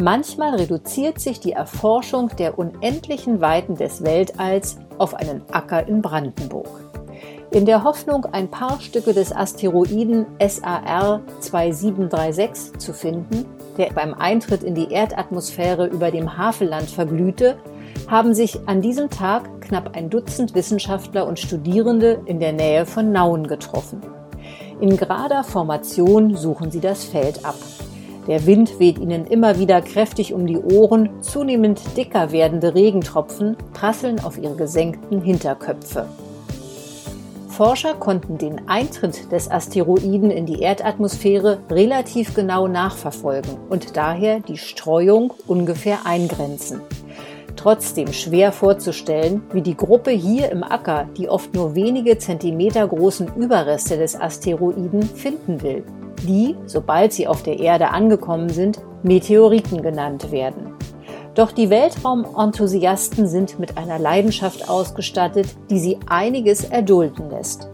Manchmal reduziert sich die Erforschung der unendlichen Weiten des Weltalls auf einen Acker in Brandenburg. In der Hoffnung, ein paar Stücke des Asteroiden SAR 2736 zu finden, der beim Eintritt in die Erdatmosphäre über dem Havelland verglühte, haben sich an diesem Tag knapp ein Dutzend Wissenschaftler und Studierende in der Nähe von Nauen getroffen. In gerader Formation suchen sie das Feld ab. Der Wind weht ihnen immer wieder kräftig um die Ohren, zunehmend dicker werdende Regentropfen prasseln auf ihre gesenkten Hinterköpfe. Forscher konnten den Eintritt des Asteroiden in die Erdatmosphäre relativ genau nachverfolgen und daher die Streuung ungefähr eingrenzen. Trotzdem schwer vorzustellen, wie die Gruppe hier im Acker die oft nur wenige Zentimeter großen Überreste des Asteroiden finden will, die, sobald sie auf der Erde angekommen sind, Meteoriten genannt werden. Doch die Weltraumenthusiasten sind mit einer Leidenschaft ausgestattet, die sie einiges erdulden lässt.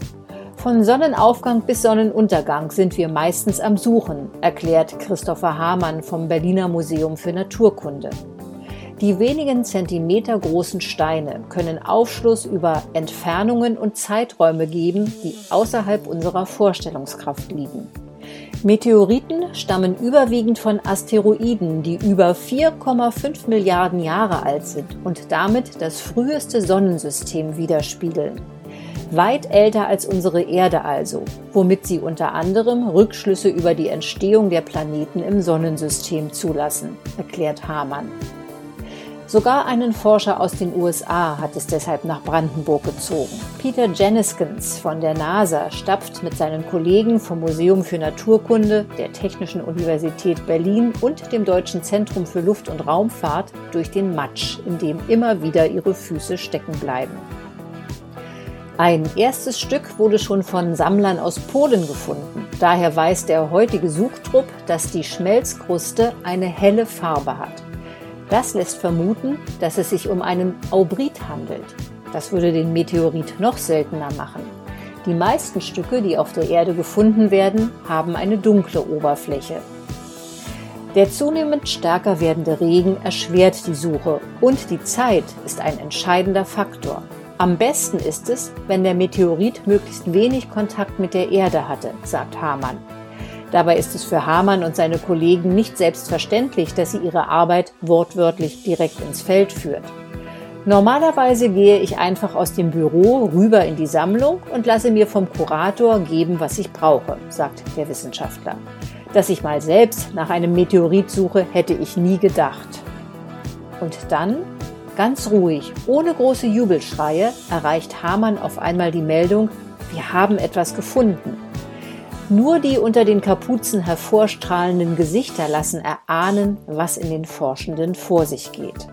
Von Sonnenaufgang bis Sonnenuntergang sind wir meistens am Suchen, erklärt Christopher Hamann vom Berliner Museum für Naturkunde. Die wenigen Zentimeter großen Steine können Aufschluss über Entfernungen und Zeiträume geben, die außerhalb unserer Vorstellungskraft liegen. Meteoriten stammen überwiegend von Asteroiden, die über 4,5 Milliarden Jahre alt sind und damit das früheste Sonnensystem widerspiegeln. Weit älter als unsere Erde also, womit sie unter anderem Rückschlüsse über die Entstehung der Planeten im Sonnensystem zulassen, erklärt Hamann. Sogar einen Forscher aus den USA hat es deshalb nach Brandenburg gezogen. Peter Jeniskens von der NASA stapft mit seinen Kollegen vom Museum für Naturkunde, der Technischen Universität Berlin und dem Deutschen Zentrum für Luft- und Raumfahrt durch den Matsch, in dem immer wieder ihre Füße stecken bleiben. Ein erstes Stück wurde schon von Sammlern aus Polen gefunden. Daher weiß der heutige Suchtrupp, dass die Schmelzkruste eine helle Farbe hat. Das lässt vermuten, dass es sich um einen Aubrit handelt. Das würde den Meteorit noch seltener machen. Die meisten Stücke, die auf der Erde gefunden werden, haben eine dunkle Oberfläche. Der zunehmend stärker werdende Regen erschwert die Suche und die Zeit ist ein entscheidender Faktor. Am besten ist es, wenn der Meteorit möglichst wenig Kontakt mit der Erde hatte, sagt Hamann. Dabei ist es für Hamann und seine Kollegen nicht selbstverständlich, dass sie ihre Arbeit wortwörtlich direkt ins Feld führt. Normalerweise gehe ich einfach aus dem Büro rüber in die Sammlung und lasse mir vom Kurator geben, was ich brauche, sagt der Wissenschaftler. Dass ich mal selbst nach einem Meteorit suche, hätte ich nie gedacht. Und dann, ganz ruhig, ohne große Jubelschreie, erreicht Hamann auf einmal die Meldung, wir haben etwas gefunden. Nur die unter den Kapuzen hervorstrahlenden Gesichter lassen erahnen, was in den Forschenden vor sich geht.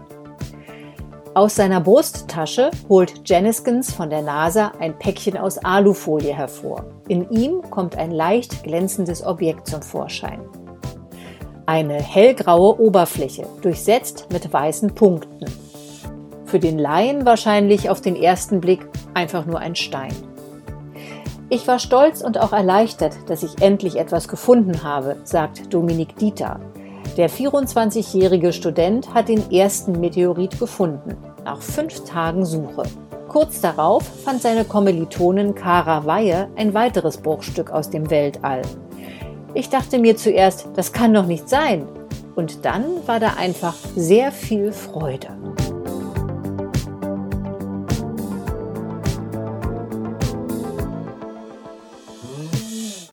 Aus seiner Brusttasche holt Jeniskens von der NASA ein Päckchen aus Alufolie hervor. In ihm kommt ein leicht glänzendes Objekt zum Vorschein. Eine hellgraue Oberfläche, durchsetzt mit weißen Punkten. Für den Laien wahrscheinlich auf den ersten Blick einfach nur ein Stein. Ich war stolz und auch erleichtert, dass ich endlich etwas gefunden habe, sagt Dominik Dieter. Der 24-jährige Student hat den ersten Meteorit gefunden, nach fünf Tagen Suche. Kurz darauf fand seine Kommilitonin Kara Weihe ein weiteres Bruchstück aus dem Weltall. Ich dachte mir zuerst, das kann doch nicht sein. Und dann war da einfach sehr viel Freude.